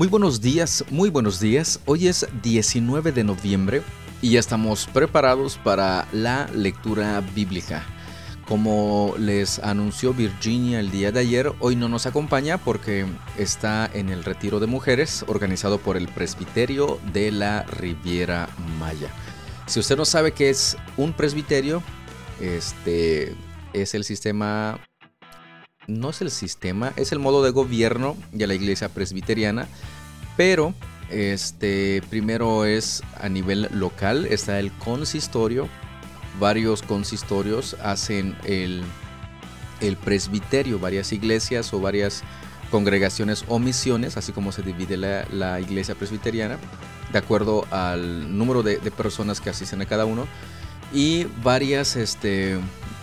Muy buenos días, muy buenos días. Hoy es 19 de noviembre y ya estamos preparados para la lectura bíblica. Como les anunció Virginia el día de ayer, hoy no nos acompaña porque está en el retiro de mujeres organizado por el Presbiterio de la Riviera Maya. Si usted no sabe qué es un presbiterio, este es el sistema no es el sistema, es el modo de gobierno de la iglesia presbiteriana, pero este primero es a nivel local, está el consistorio, varios consistorios hacen el, el presbiterio, varias iglesias o varias congregaciones o misiones, así como se divide la, iglesia presbiteriana, de acuerdo al número de, de, personas que asisten a cada uno, y varias este,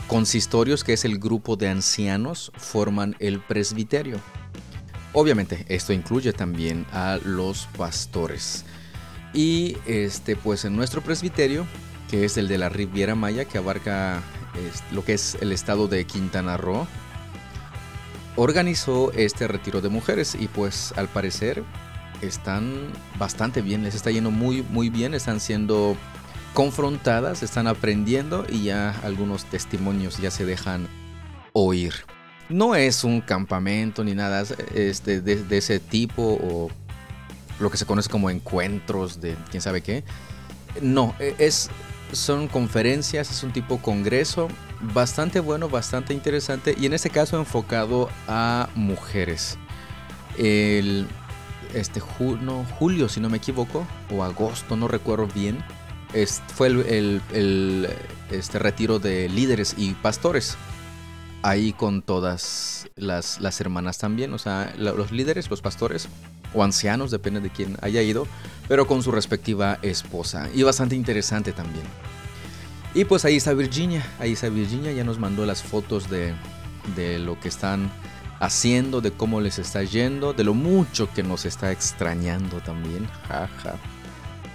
consistorios, que es el grupo de ancianos, forman el presbiterio. Obviamente, esto incluye también a los pastores. Y este, pues en nuestro presbiterio, que es el de la Riviera Maya, que abarca lo que es el estado de Quintana Roo, organizó este retiro de mujeres y pues al parecer están bastante bien, les está yendo muy muy bien, están siendo confrontadas, están aprendiendo y ya algunos testimonios ya se dejan oír. No es un campamento ni nada este, de, ese tipo o lo que se conoce como encuentros de quién sabe qué. No, e, es, son conferencias, es un tipo congreso bastante bueno, bastante interesante y en este caso enfocado a mujeres. El, este julio, si no me equivoco, o agosto, no recuerdo bien fue el, este retiro de líderes y pastores. Ahí con todas las, las hermanas también, o sea, los líderes, los pastores o ancianos, depende de quién haya ido, pero con su respectiva esposa. Y bastante interesante también. Y pues ahí está Virginia, ahí está Virginia, ya nos mandó las fotos de, de lo que están haciendo, de cómo les está yendo, de lo mucho que nos está extrañando también. Jaja.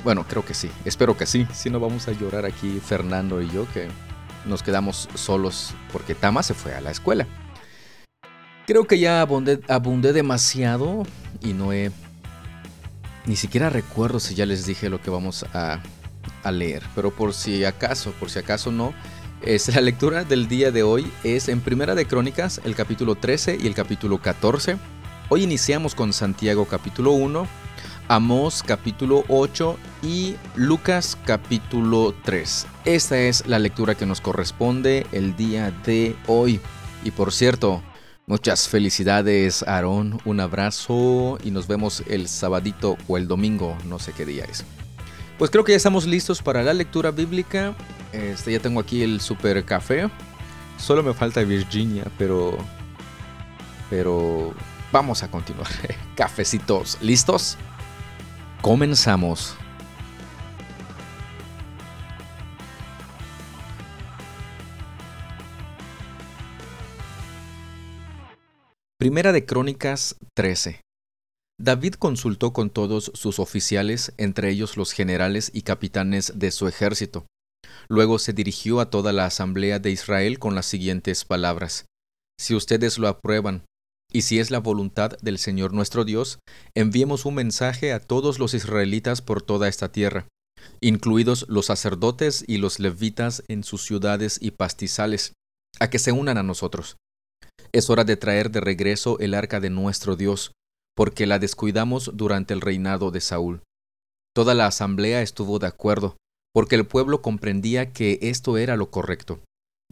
Bueno, creo que sí. Espero que sí. Si no, vamos a llorar aquí Fernando y yo, que nos quedamos solos porque Tama se fue a la escuela. Creo que ya abundé, demasiado y no he... Ni siquiera recuerdo si ya les dije lo que vamos a, leer. Pero por si acaso, por si acaso no, es la lectura del día de hoy es en Primera de Crónicas, el capítulo 13 y el capítulo 14. Hoy iniciamos con Santiago capítulo 1 Amós capítulo 8 y Lucas capítulo 3. Esta es la lectura que nos corresponde el día de hoy. Y por cierto, muchas felicidades Aarón, un abrazo y nos vemos el sabadito o el domingo, no sé qué día es. Pues creo que ya estamos listos para la lectura bíblica. Este, ya tengo aquí el super café. Solo me falta Virginia, pero... Pero... Vamos a continuar. Cafecitos, ¿listos? Comenzamos. Primera de Crónicas 13. David consultó con todos sus oficiales, entre ellos los generales y capitanes de su ejército. Luego se dirigió a toda la asamblea de Israel con las siguientes palabras. Si ustedes lo aprueban, y si es la voluntad del Señor nuestro Dios, enviemos un mensaje a todos los israelitas por toda esta tierra, incluidos los sacerdotes y los levitas en sus ciudades y pastizales, a que se unan a nosotros. Es hora de traer de regreso el arca de nuestro Dios, porque la descuidamos durante el reinado de Saúl. Toda la asamblea estuvo de acuerdo, porque el pueblo comprendía que esto era lo correcto.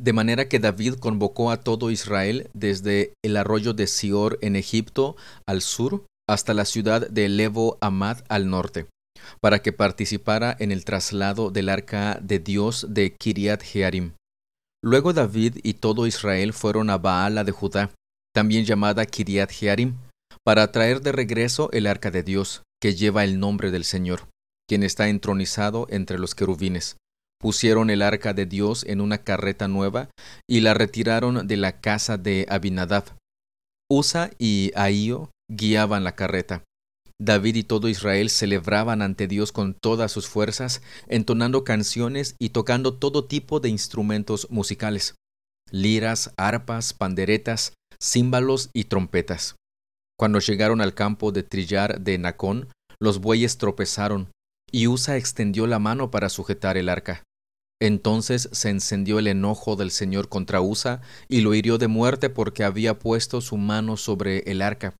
De manera que David convocó a todo Israel desde el arroyo de Sior en Egipto al sur hasta la ciudad de Levo Amad al norte, para que participara en el traslado del arca de Dios de Kiriat Jearim. Luego David y todo Israel fueron a Baala de Judá, también llamada Kiriat Jearim, para traer de regreso el arca de Dios, que lleva el nombre del Señor, quien está entronizado entre los querubines. Pusieron el arca de Dios en una carreta nueva y la retiraron de la casa de Abinadab. Usa y Ahío guiaban la carreta. David y todo Israel celebraban ante Dios con todas sus fuerzas, entonando canciones y tocando todo tipo de instrumentos musicales, liras, arpas, panderetas, címbalos y trompetas. Cuando llegaron al campo de trillar de Nacón, los bueyes tropezaron, y Usa extendió la mano para sujetar el arca. Entonces se encendió el enojo del Señor contra Usa y lo hirió de muerte porque había puesto su mano sobre el arca.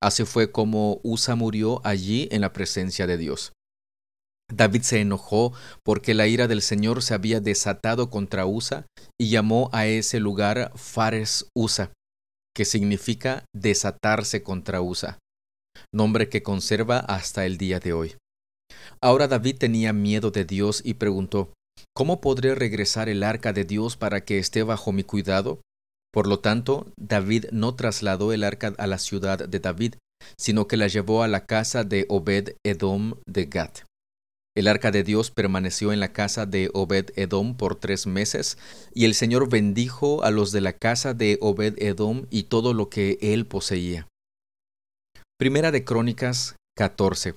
Así fue como Usa murió allí en la presencia de Dios. David se enojó porque la ira del Señor se había desatado contra Usa y llamó a ese lugar Fares Usa, que significa desatarse contra Usa, nombre que conserva hasta el día de hoy. Ahora David tenía miedo de Dios y preguntó, ¿Cómo podré regresar el arca de Dios para que esté bajo mi cuidado? Por lo tanto, David no trasladó el arca a la ciudad de David, sino que la llevó a la casa de Obed Edom de Gat. El arca de Dios permaneció en la casa de Obed Edom por tres meses, y el Señor bendijo a los de la casa de Obed Edom y todo lo que él poseía. Primera de Crónicas 14.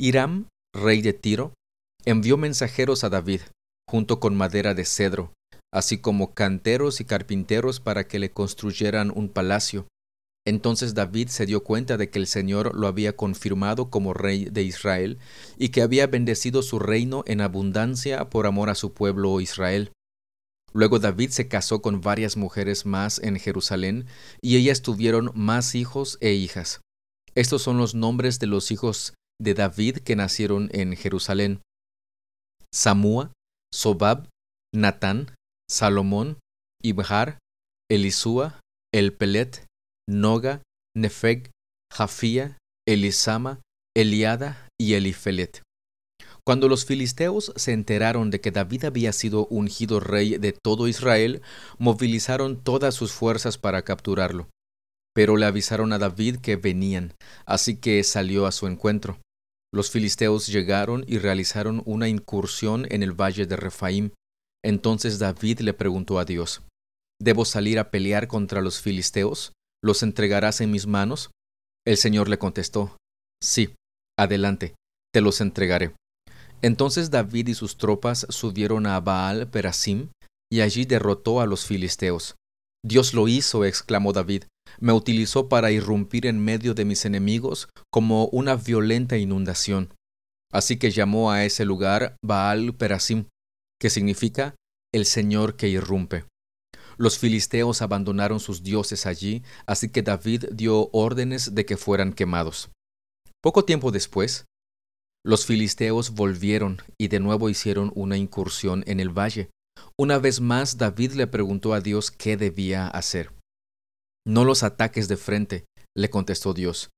Hiram, rey de Tiro, envió mensajeros a David, junto con madera de cedro, así como canteros y carpinteros para que le construyeran un palacio. Entonces David se dio cuenta de que el Señor lo había confirmado como rey de Israel y que había bendecido su reino en abundancia por amor a su pueblo Israel. Luego David se casó con varias mujeres más en Jerusalén y ellas tuvieron más hijos e hijas. Estos son los nombres de los hijos de David que nacieron en Jerusalén. Samúa, Sobab, Natán, Salomón, Ibhar, Elisúa, Elpelet, Noga, Nefeg, Jafía, Elisama, Eliada y Elifelet. Cuando los filisteos se enteraron de que David había sido ungido rey de todo Israel, movilizaron todas sus fuerzas para capturarlo. Pero le avisaron a David que venían, así que salió a su encuentro. Los filisteos llegaron y realizaron una incursión en el valle de Refaim. Entonces David le preguntó a Dios, ¿Debo salir a pelear contra los filisteos? ¿Los entregarás en mis manos? El Señor le contestó, Sí, adelante, te los entregaré. Entonces David y sus tropas subieron a Baal Perasim, y allí derrotó a los filisteos. Dios lo hizo, exclamó David, me utilizó para irrumpir en medio de mis enemigos como una violenta inundación. Así que llamó a ese lugar Baal Perasim, que significa el Señor que irrumpe. Los filisteos abandonaron sus dioses allí, así que David dio órdenes de que fueran quemados. Poco tiempo después, los filisteos volvieron y de nuevo hicieron una incursión en el valle. Una vez más David le preguntó a Dios qué debía hacer. No los ataques de frente, le contestó Dios.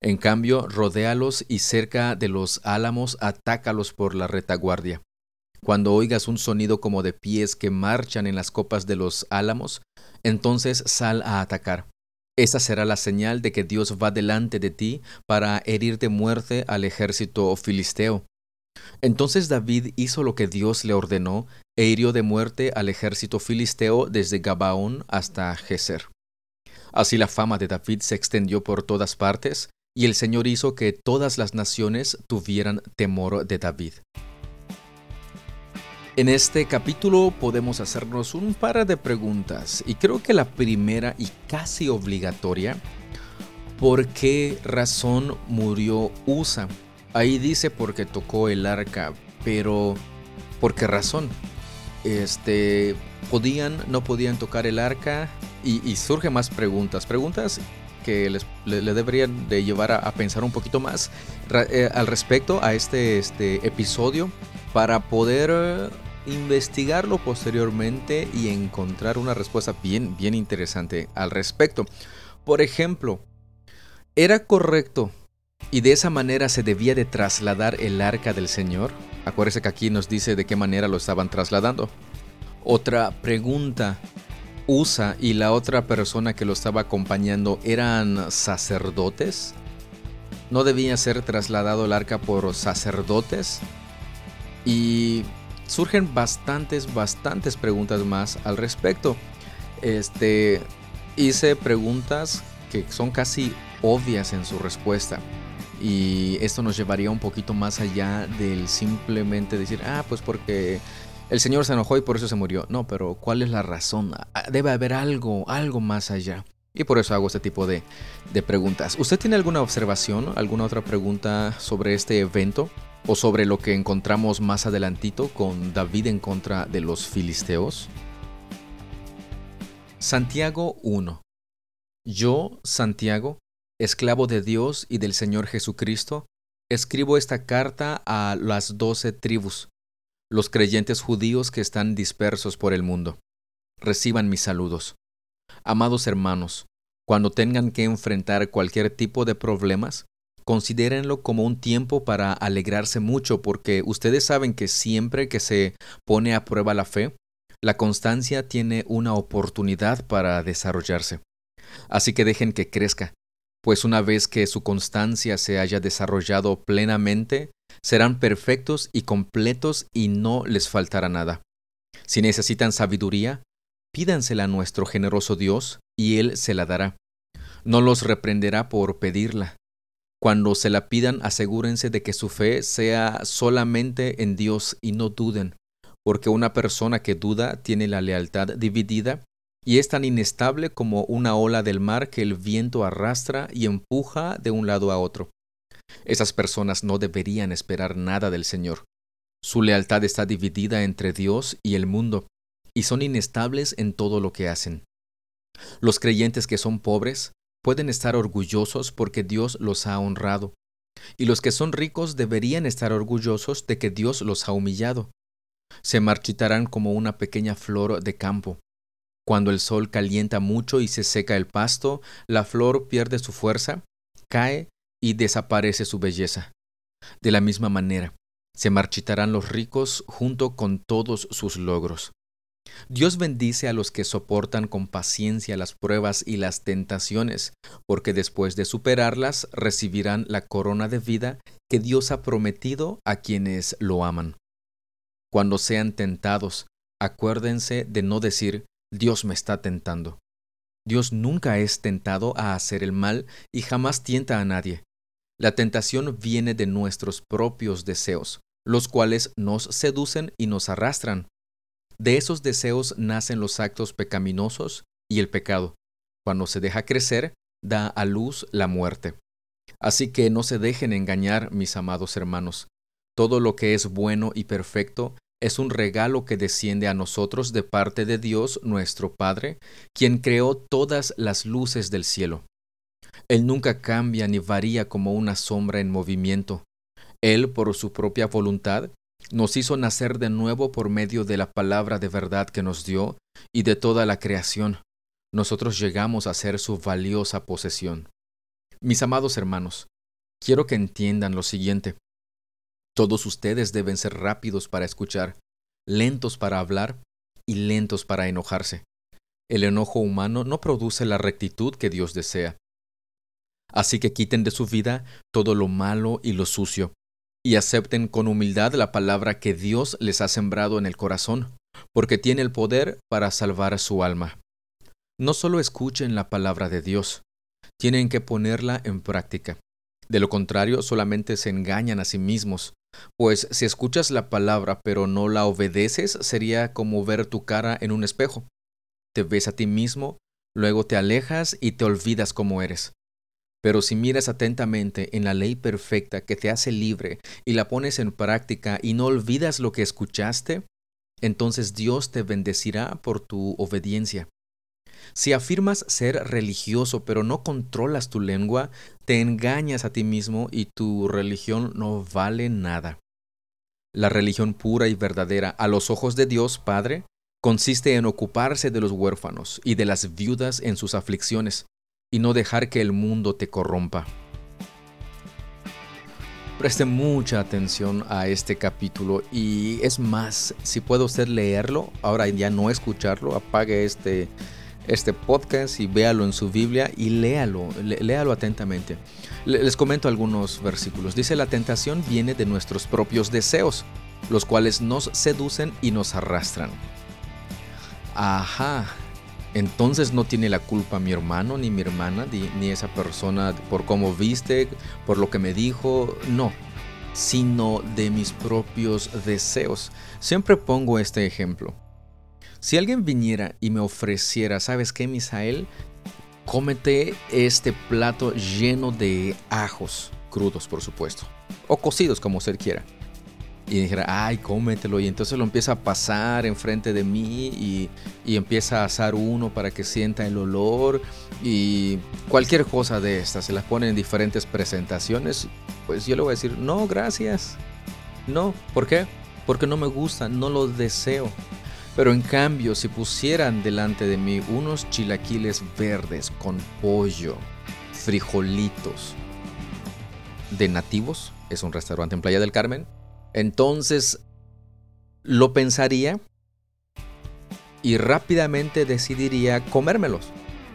En cambio, rodéalos y cerca de los álamos atácalos por la retaguardia. Cuando oigas un sonido como de pies que marchan en las copas de los álamos, entonces sal a atacar. Esa será la señal de que Dios va delante de ti para herir de muerte al ejército filisteo. Entonces David hizo lo que Dios le ordenó e hirió de muerte al ejército filisteo desde Gabaón hasta Geser. Así la fama de David se extendió por todas partes, y el Señor hizo que todas las naciones tuvieran temor de David. En este capítulo podemos hacernos un par de preguntas, y creo que la primera y casi obligatoria, ¿por qué razón murió Usa? Ahí dice porque tocó el arca, pero ¿por qué razón? Este, podían, no podían tocar el arca, y, surgen más preguntas, preguntas que les, le, deberían de llevar a, pensar un poquito más eh, al respecto a este, este episodio para poder eh, investigarlo posteriormente y encontrar una respuesta bien, bien interesante al respecto. Por ejemplo, ¿era correcto y de esa manera se debía de trasladar el arca del Señor? Acuérdese que aquí nos dice de qué manera lo estaban trasladando. Otra pregunta, Usa y la otra persona que lo estaba acompañando eran sacerdotes? ¿No debía ser trasladado el arca por sacerdotes? Y surgen bastantes, bastantes preguntas más al respecto. Este, hice preguntas que son casi obvias en su respuesta. Y esto nos llevaría un poquito más allá del simplemente decir, ah, pues porque el Señor se enojó y por eso se murió. No, pero ¿cuál es la razón? Ah, debe haber algo, algo más allá. Y por eso hago este tipo de, de preguntas. ¿Usted tiene alguna observación, alguna otra pregunta sobre este evento? ¿O sobre lo que encontramos más adelantito con David en contra de los filisteos? Santiago 1. Yo, Santiago, esclavo de Dios y del Señor Jesucristo, escribo esta carta a las doce tribus, los creyentes judíos que están dispersos por el mundo. Reciban mis saludos. Amados hermanos, cuando tengan que enfrentar cualquier tipo de problemas, considérenlo como un tiempo para alegrarse mucho porque ustedes saben que siempre que se pone a prueba la fe, la constancia tiene una oportunidad para desarrollarse. Así que dejen que crezca, pues una vez que su constancia se haya desarrollado plenamente, serán perfectos y completos y no les faltará nada. Si necesitan sabiduría, pídansela a nuestro generoso Dios y Él se la dará. No los reprenderá por pedirla. Cuando se la pidan, asegúrense de que su fe sea solamente en Dios y no duden, porque una persona que duda tiene la lealtad dividida y es tan inestable como una ola del mar que el viento arrastra y empuja de un lado a otro. Esas personas no deberían esperar nada del Señor. Su lealtad está dividida entre Dios y el mundo, y son inestables en todo lo que hacen. Los creyentes que son pobres pueden estar orgullosos porque Dios los ha honrado, y los que son ricos deberían estar orgullosos de que Dios los ha humillado. Se marchitarán como una pequeña flor de campo. Cuando el sol calienta mucho y se seca el pasto, la flor pierde su fuerza, cae y desaparece su belleza. De la misma manera, se marchitarán los ricos junto con todos sus logros. Dios bendice a los que soportan con paciencia las pruebas y las tentaciones, porque después de superarlas recibirán la corona de vida que Dios ha prometido a quienes lo aman. Cuando sean tentados, acuérdense de no decir Dios me está tentando. Dios nunca es tentado a hacer el mal y jamás tienta a nadie. La tentación viene de nuestros propios deseos, los cuales nos seducen y nos arrastran. De esos deseos nacen los actos pecaminosos y el pecado. Cuando se deja crecer, da a luz la muerte. Así que no se dejen engañar, mis amados hermanos. Todo lo que es bueno y perfecto es un regalo que desciende a nosotros de parte de Dios nuestro Padre, quien creó todas las luces del cielo. Él nunca cambia ni varía como una sombra en movimiento. Él, por su propia voluntad, nos hizo nacer de nuevo por medio de la palabra de verdad que nos dio y de toda la creación. Nosotros llegamos a ser su valiosa posesión. Mis amados hermanos, quiero que entiendan lo siguiente. Todos ustedes deben ser rápidos para escuchar, lentos para hablar y lentos para enojarse. El enojo humano no produce la rectitud que Dios desea. Así que quiten de su vida todo lo malo y lo sucio, y acepten con humildad la palabra que Dios les ha sembrado en el corazón, porque tiene el poder para salvar su alma. No solo escuchen la palabra de Dios, tienen que ponerla en práctica. De lo contrario, solamente se engañan a sí mismos pues si escuchas la palabra pero no la obedeces, sería como ver tu cara en un espejo. Te ves a ti mismo, luego te alejas y te olvidas cómo eres. Pero si miras atentamente en la ley perfecta que te hace libre y la pones en práctica y no olvidas lo que escuchaste, entonces Dios te bendecirá por tu obediencia. Si afirmas ser religioso pero no controlas tu lengua, te engañas a ti mismo y tu religión no vale nada. La religión pura y verdadera a los ojos de Dios Padre consiste en ocuparse de los huérfanos y de las viudas en sus aflicciones, y no dejar que el mundo te corrompa. Preste mucha atención a este capítulo y es más, si puede usted leerlo, ahora ya no escucharlo, apague este este podcast y véalo en su Biblia y léalo, léalo atentamente. Les comento algunos versículos. Dice, la tentación viene de nuestros propios deseos, los cuales nos seducen y nos arrastran. Ajá, entonces no tiene la culpa mi hermano ni mi hermana ni, esa persona por cómo viste, por lo que me dijo, no, sino de mis propios deseos. Siempre pongo este ejemplo. Si alguien viniera y me ofreciera, ¿sabes qué, Misael? cómete este plato lleno de ajos, crudos por supuesto, o cocidos como usted quiera. Y dijera, ay, cómetelo. Y entonces lo empieza a pasar enfrente de mí y, y, empieza a asar uno para que sienta el olor. Y cualquier cosa de estas, se las pone en diferentes presentaciones. Pues yo le voy a decir, no, gracias. No, ¿por qué? Porque no me gusta, no lo deseo. Pero en cambio, si pusieran delante de mí unos chilaquiles verdes con pollo, frijolitos de nativos, es un restaurante en Playa del Carmen, entonces lo pensaría y rápidamente decidiría comérmelos.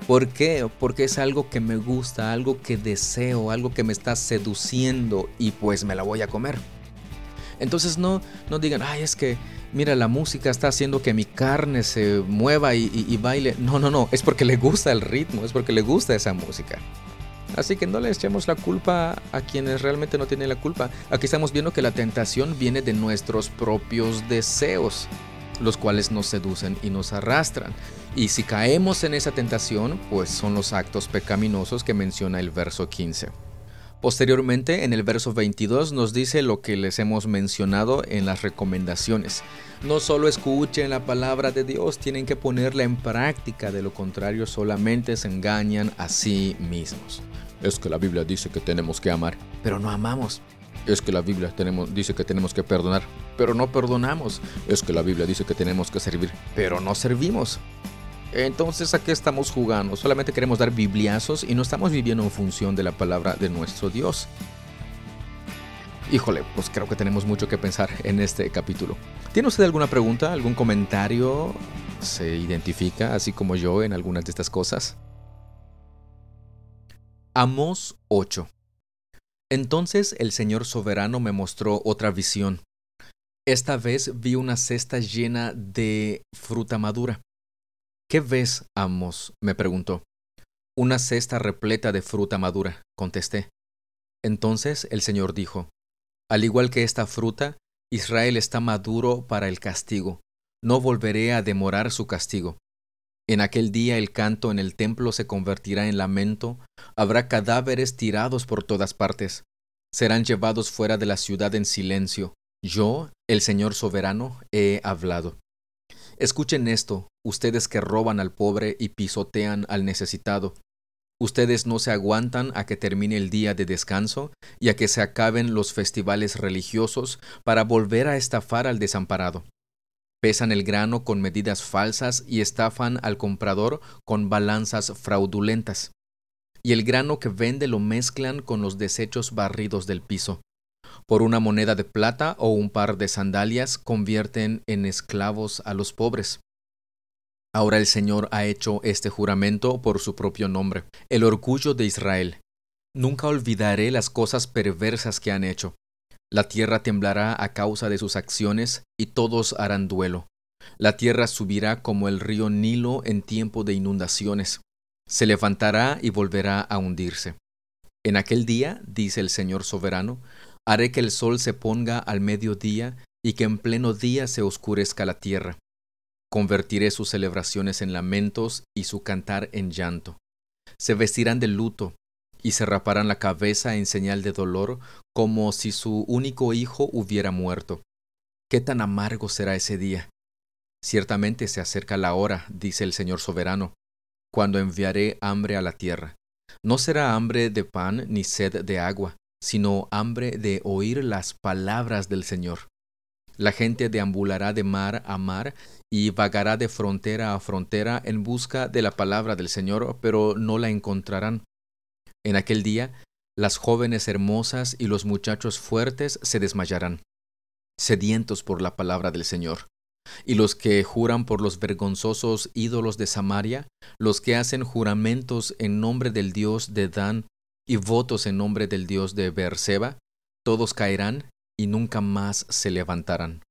¿Por qué? Porque es algo que me gusta, algo que deseo, algo que me está seduciendo y pues me la voy a comer. Entonces no, no digan, ay, es que mira, la música está haciendo que mi carne se mueva y, baile. No, no, no, es porque le gusta el ritmo, es porque le gusta esa música. Así que no le echemos la culpa a quienes realmente no tienen la culpa. Aquí estamos viendo que la tentación viene de nuestros propios deseos, los cuales nos seducen y nos arrastran. Y si caemos en esa tentación, pues son los actos pecaminosos que menciona el verso 15. Posteriormente, en el verso 22 nos dice lo que les hemos mencionado en las recomendaciones. No solo escuchen la palabra de Dios, tienen que ponerla en práctica, de lo contrario solamente se engañan a sí mismos. Es que la Biblia dice que tenemos que amar, pero no amamos. Es que la Biblia tenemos, dice que tenemos que perdonar, pero no perdonamos. Es que la Biblia dice que tenemos que servir, pero no servimos. Entonces, ¿a qué estamos jugando? Solamente queremos dar bibliazos y no estamos viviendo en función de la palabra de nuestro Dios. Híjole, pues creo que tenemos mucho que pensar en este capítulo. ¿Tiene usted alguna pregunta, algún comentario? ¿Se identifica, así como yo, en algunas de estas cosas? Amos 8. Entonces el Señor soberano me mostró otra visión. Esta vez vi una cesta llena de fruta madura ¿Qué ves, Amos? me preguntó. Una cesta repleta de fruta madura, contesté. Entonces el Señor dijo, Al igual que esta fruta, Israel está maduro para el castigo. No volveré a demorar su castigo. En aquel día el canto en el templo se convertirá en lamento, habrá cadáveres tirados por todas partes, serán llevados fuera de la ciudad en silencio. Yo, el Señor soberano, he hablado. Escuchen esto, ustedes que roban al pobre y pisotean al necesitado. Ustedes no se aguantan a que termine el día de descanso y a que se acaben los festivales religiosos para volver a estafar al desamparado. Pesan el grano con medidas falsas y estafan al comprador con balanzas fraudulentas. Y el grano que vende lo mezclan con los desechos barridos del piso. Por una moneda de plata o un par de sandalias convierten en esclavos a los pobres. Ahora el Señor ha hecho este juramento por su propio nombre, el orgullo de Israel. Nunca olvidaré las cosas perversas que han hecho. La tierra temblará a causa de sus acciones y todos harán duelo. La tierra subirá como el río Nilo en tiempo de inundaciones. Se levantará y volverá a hundirse. En aquel día, dice el Señor soberano, Haré que el sol se ponga al mediodía y que en pleno día se oscurezca la tierra. Convertiré sus celebraciones en lamentos y su cantar en llanto. Se vestirán de luto y se raparán la cabeza en señal de dolor como si su único hijo hubiera muerto. ¿Qué tan amargo será ese día? Ciertamente se acerca la hora, dice el Señor soberano, cuando enviaré hambre a la tierra. No será hambre de pan ni sed de agua, sino hambre de oír las palabras del Señor. La gente deambulará de mar a mar y vagará de frontera a frontera en busca de la palabra del Señor, pero no la encontrarán. En aquel día, las jóvenes hermosas y los muchachos fuertes se desmayarán, sedientos por la palabra del Señor. Y los que juran por los vergonzosos ídolos de Samaria, los que hacen juramentos en nombre del Dios de Dan y votos en nombre del Dios de Beerseba, todos caerán y nunca más se levantarán.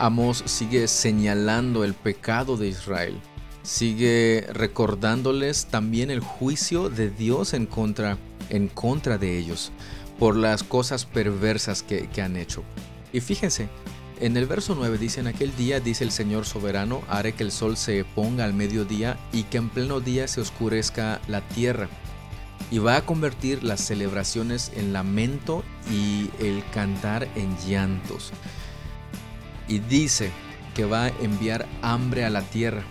Amos sigue señalando el pecado de Israel, sigue recordándoles también el juicio de Dios en contra, en contra de ellos por las cosas perversas que, que han hecho. Y fíjense, En el verso 9 dice, en aquel día, dice el Señor soberano, haré que el sol se ponga al mediodía y que en pleno día se oscurezca la tierra. Y va a convertir las celebraciones en lamento y el cantar en llantos. Y dice que va a enviar hambre a la tierra,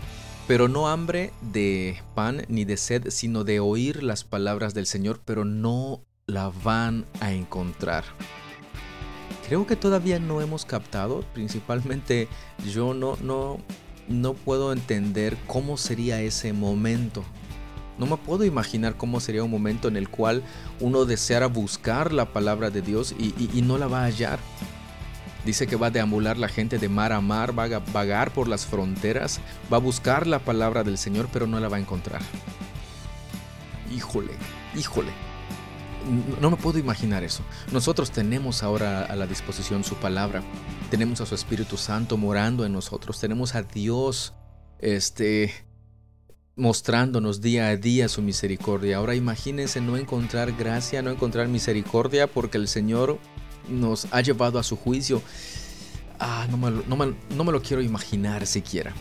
pero no hambre de pan ni de sed, sino de oír las palabras del Señor, pero no la van a encontrar creo que todavía no hemos captado, principalmente yo no, no, no puedo entender cómo sería ese momento. No me puedo imaginar cómo sería un momento en el cual uno deseara buscar la palabra de Dios y, no la va a hallar. Dice que va a deambular la gente de mar a mar, va a vagar por las fronteras, va a buscar la palabra del Señor, pero no la va a encontrar. Híjole, híjole no me puedo imaginar eso. Nosotros tenemos ahora a la disposición su palabra. Tenemos a su Espíritu Santo morando en nosotros. Tenemos a Dios este mostrándonos día a día su misericordia. Ahora imagínense no encontrar gracia, no encontrar misericordia porque el Señor nos ha llevado a su juicio. Ah, no me, no me lo quiero imaginar siquiera.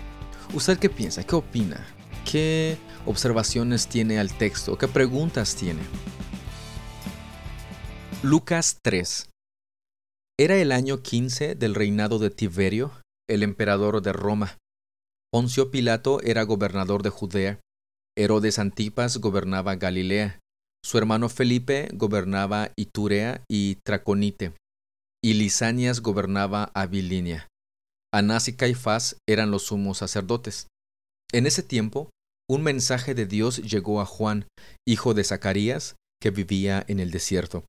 ¿Usted qué piensa? ¿Qué opina? ¿Qué observaciones tiene al texto? ¿Qué preguntas tiene? Lucas 3 Era el año 15 del reinado de Tiberio, el emperador de Roma. Poncio Pilato era gobernador de Judea. Herodes Antipas gobernaba Galilea. Su hermano Felipe gobernaba Iturea y Traconite. Y Lisanias gobernaba Abilinia. Anás y Caifás eran los sumos sacerdotes. En ese tiempo, un mensaje de Dios llegó a Juan, hijo de Zacarías, que vivía en el desierto.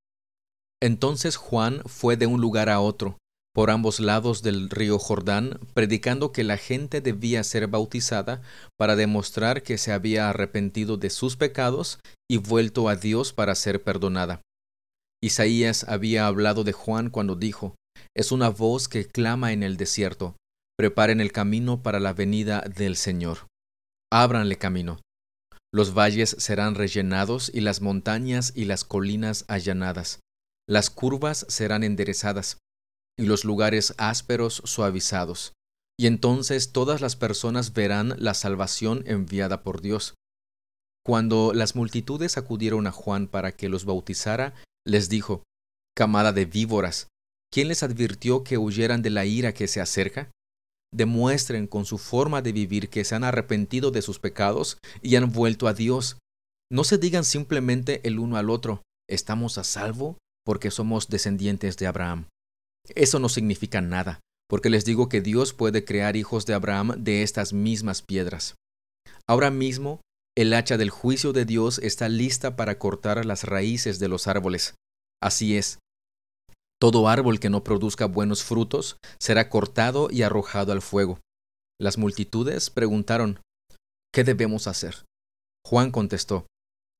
Entonces Juan fue de un lugar a otro, por ambos lados del río Jordán, predicando que la gente debía ser bautizada para demostrar que se había arrepentido de sus pecados y vuelto a Dios para ser perdonada. Isaías había hablado de Juan cuando dijo, Es una voz que clama en el desierto, preparen el camino para la venida del Señor. Ábranle camino. Los valles serán rellenados y las montañas y las colinas allanadas las curvas serán enderezadas y los lugares ásperos suavizados. Y entonces todas las personas verán la salvación enviada por Dios. Cuando las multitudes acudieron a Juan para que los bautizara, les dijo, Camada de víboras, ¿quién les advirtió que huyeran de la ira que se acerca? Demuestren con su forma de vivir que se han arrepentido de sus pecados y han vuelto a Dios. No se digan simplemente el uno al otro, ¿estamos a salvo? Porque somos descendientes de Abraham. Eso no significa nada, porque les digo que Dios puede crear hijos de Abraham de estas mismas piedras. Ahora mismo, el hacha del juicio de Dios está lista para cortar las raíces de los árboles. Así es. Todo árbol que no produzca buenos frutos será cortado y arrojado al fuego. Las multitudes preguntaron, ¿qué debemos hacer? Juan contestó,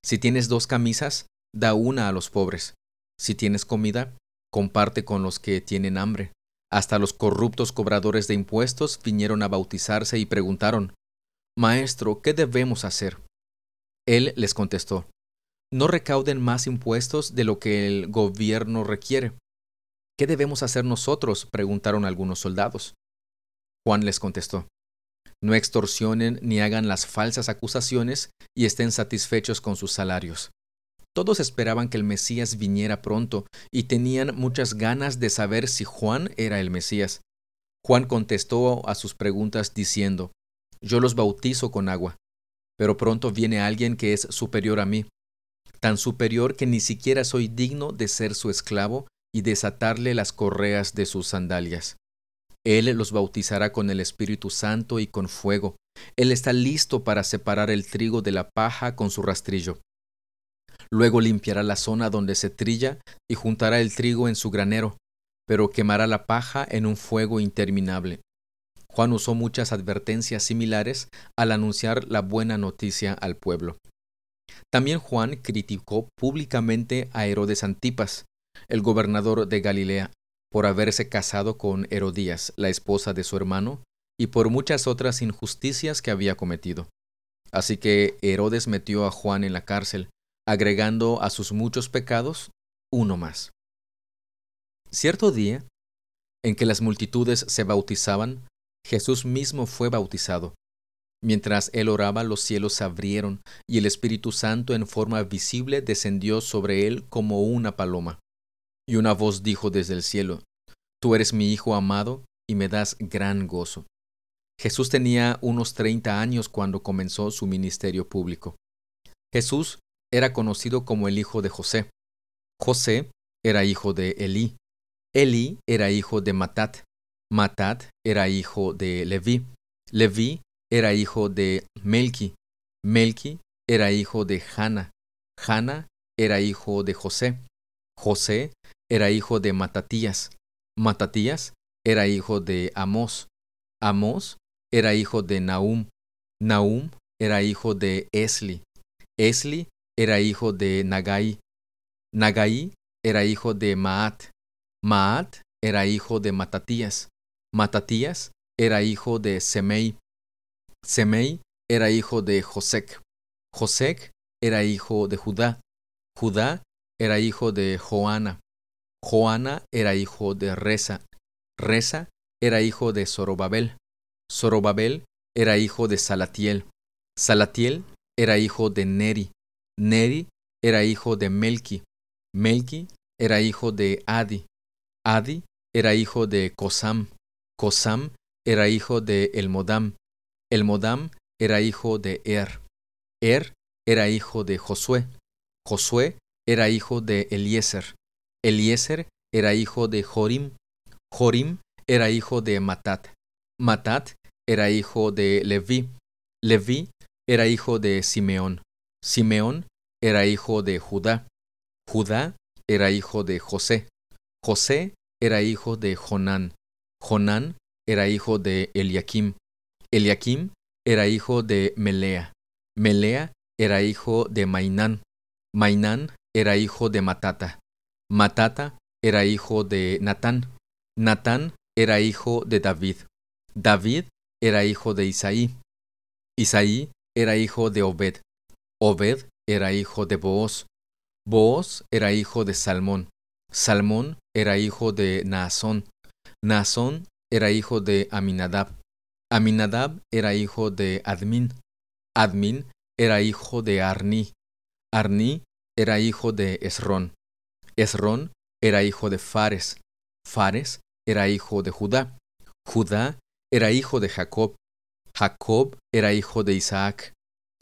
Si tienes dos camisas, da una a los pobres. Si tienes comida, comparte con los que tienen hambre. Hasta los corruptos cobradores de impuestos vinieron a bautizarse y preguntaron, Maestro, ¿qué debemos hacer? Él les contestó, No recauden más impuestos de lo que el gobierno requiere. ¿Qué debemos hacer nosotros? preguntaron algunos soldados. Juan les contestó, No extorsionen ni hagan las falsas acusaciones y estén satisfechos con sus salarios todos esperaban que el Mesías viniera pronto y tenían muchas ganas de saber si Juan era el Mesías. Juan contestó a sus preguntas diciendo, Yo los bautizo con agua, pero pronto viene alguien que es superior a mí, tan superior que ni siquiera soy digno de ser su esclavo y desatarle las correas de sus sandalias. Él los bautizará con el Espíritu Santo y con fuego. Él está listo para separar el trigo de la paja con su rastrillo. Luego limpiará la zona donde se trilla y juntará el trigo en su granero, pero quemará la paja en un fuego interminable. Juan usó muchas advertencias similares al anunciar la buena noticia al pueblo. También Juan criticó públicamente a Herodes Antipas, el gobernador de Galilea, por haberse casado con Herodías, la esposa de su hermano, y por muchas otras injusticias que había cometido. Así que Herodes metió a Juan en la cárcel, agregando a sus muchos pecados uno más. Cierto día, en que las multitudes se bautizaban, Jesús mismo fue bautizado. Mientras él oraba, los cielos se abrieron y el Espíritu Santo en forma visible descendió sobre él como una paloma. Y una voz dijo desde el cielo, Tú eres mi Hijo amado y me das gran gozo. Jesús tenía unos treinta años cuando comenzó su ministerio público. Jesús era conocido como el hijo de José. José era hijo de Elí. Elí era hijo de Matat. Matat era hijo de Leví. Leví era hijo de Melki. Melki era hijo de Hanna. Hanna era hijo de José. José era hijo de Matatías. Matatías era hijo de Amós. Amós era hijo de Naum. Naum era hijo de Esli. Esli era hijo de Nagai. Nagai era hijo de Maat. Maat era hijo de Matatías. Matatías era hijo de Semei. Semei era hijo de Josec. Josec era hijo de Judá. Judá era hijo de Joana. Joana era hijo de Reza. Reza era hijo de Zorobabel. Zorobabel era hijo de Salatiel. Salatiel era hijo de Neri. Neri era hijo de Melki. Melki era hijo de Adi. Adi era hijo de Cosam. Cosam era hijo de Elmodam. El Modam era hijo de Er. Er era hijo de Josué. Josué era hijo de Eliezer. Eliezer era hijo de Jorim. Jorim era hijo de Matat. Matat era hijo de Leví. Leví era hijo de Simeón. Simeón era hijo de Judá. Judá era hijo de José. José era hijo de Jonán. Jonán era hijo de Eliakim. Eliakim era hijo de Melea. Melea era hijo de Mainán. Mainán era hijo de Matata. Matata era hijo de Natán. Natán era hijo de David. David era hijo de Isaí. Isaí era hijo de Obed. Obed era hijo de Booz. Booz era hijo de Salmón. Salmón era hijo de Naasón. Naasón era hijo de Aminadab. Aminadab era hijo de Admin. Admin era hijo de Arni. Arni era hijo de Esrón. Esrón era hijo de Fares. Fares era hijo de Judá. Judá era hijo de Jacob. Jacob era hijo de Isaac.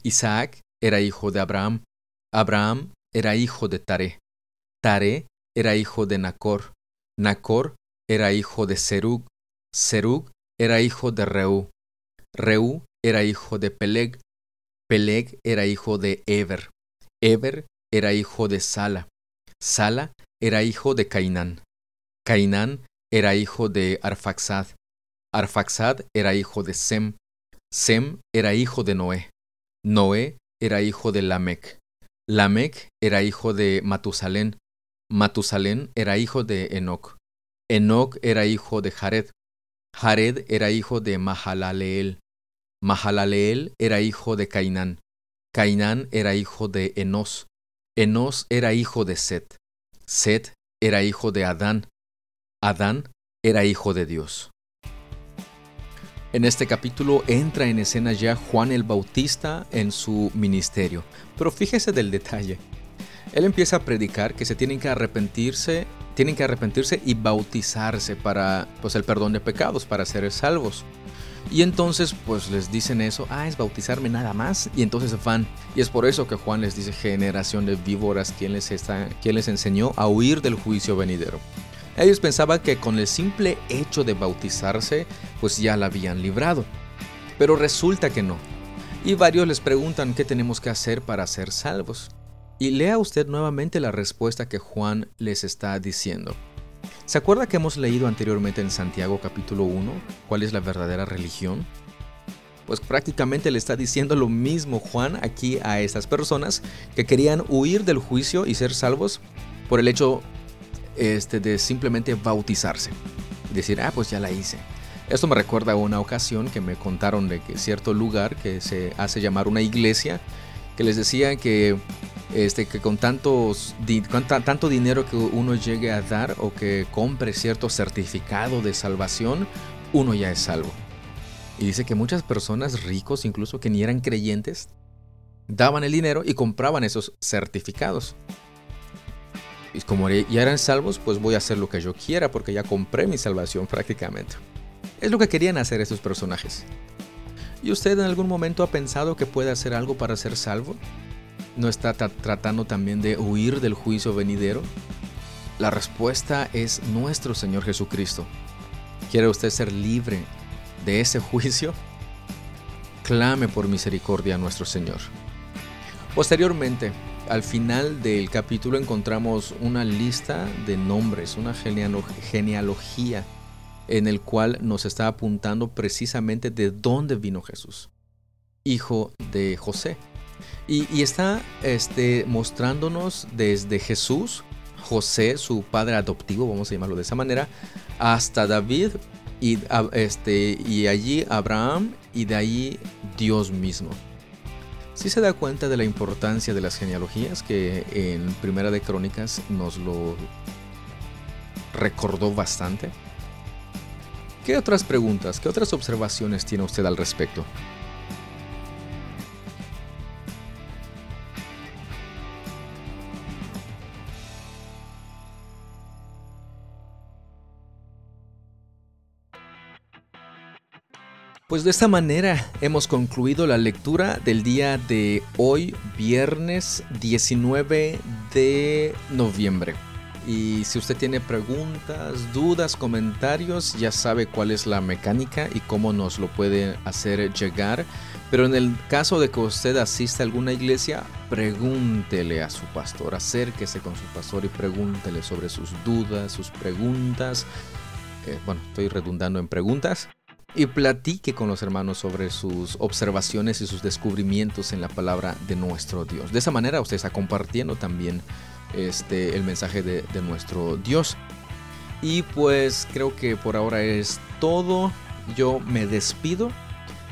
Isaac era hijo de Abraham. Abraham era hijo de Tare. Tare era hijo de Nacor. Nacor era hijo de Serug. Serug era hijo de Reú. Reú era hijo de Peleg. Peleg era hijo de Eber. Eber era hijo de Sala. Sala era hijo de Cainán. Cainán era hijo de Arfaxad. Arfaxad era hijo de Sem. Sem era hijo de Noé. Noé era hijo de Lamec. Lamec era hijo de Matusalén. Matusalén era hijo de Enoc. Enoc era hijo de Jared. Jared era hijo de Mahalaleel. Mahalaleel era hijo de Cainán. Cainán era hijo de Enos. Enos era hijo de Set. Set era hijo de Adán. Adán era hijo de Dios. En este capítulo entra en escena ya Juan el Bautista en su ministerio. Pero fíjese del detalle. Él empieza a predicar que se tienen que arrepentirse tienen que arrepentirse y bautizarse para pues el perdón de pecados, para ser salvos. Y entonces pues les dicen eso, ah, es bautizarme nada más, y entonces van. Y es por eso que Juan les dice generación de víboras, quien les, está, quien les enseñó a huir del juicio venidero. Ellos pensaban que con el simple hecho de bautizarse, pues ya la habían librado. Pero resulta que no. Y varios les preguntan qué tenemos que hacer para ser salvos. Y lea usted nuevamente la respuesta que Juan les está diciendo. ¿Se acuerda que hemos leído anteriormente en Santiago capítulo 1 cuál es la verdadera religión? Pues prácticamente le está diciendo lo mismo Juan aquí a estas personas que querían huir del juicio y ser salvos por el hecho este, de simplemente bautizarse. Decir, ah, pues ya la hice. Esto me recuerda a una ocasión que me contaron de que cierto lugar que se hace llamar una iglesia, que les decía que este, que con tantos, tanto dinero que uno llegue a dar o que compre cierto certificado de salvación, uno ya es salvo. Y dice que muchas personas ricos, incluso que ni eran creyentes, daban el dinero y compraban esos certificados. Y como ya eran salvos, pues voy a hacer lo que yo quiera porque ya compré mi salvación prácticamente. Es lo que querían hacer esos personajes. ¿Y usted en algún momento ha pensado que puede hacer algo para ser salvo? ¿No está tratando también de huir del juicio venidero? La respuesta es nuestro Señor Jesucristo. ¿Quiere usted ser libre de ese juicio? Clame por misericordia a nuestro Señor. Posteriormente, al final del capítulo encontramos una lista de nombres, una genealogía en el cual nos está apuntando precisamente de dónde vino Jesús, hijo de José. Y, está este, mostrándonos desde Jesús, José, su padre adoptivo, vamos a llamarlo de esa manera, hasta David y, este, y allí Abraham y de ahí Dios mismo. Si se da cuenta de la importancia de las genealogías que en Primera de Crónicas nos lo recordó bastante. ¿Qué otras preguntas, qué otras observaciones tiene usted al respecto? Pues de esta manera hemos concluido la lectura del día de hoy, viernes 19 de noviembre. Y si usted tiene preguntas, dudas, comentarios, ya sabe cuál es la mecánica y cómo nos lo puede hacer llegar. Pero en el caso de que usted asista a alguna iglesia, pregúntele a su pastor, acérquese con su pastor y pregúntele sobre sus dudas, sus preguntas. Eh, bueno, estoy redundando en preguntas y platique con los hermanos sobre sus observaciones y sus descubrimientos en la palabra de nuestro Dios. De esa manera usted está compartiendo también este, el mensaje de, de nuestro Dios. Y pues creo que por ahora es todo. Yo me despido.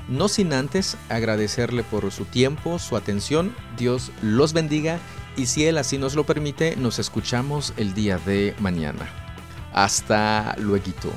No sin antes agradecerle por su tiempo, su atención. Dios los bendiga y si Él así nos lo permite, nos escuchamos el día de mañana. Hasta luego.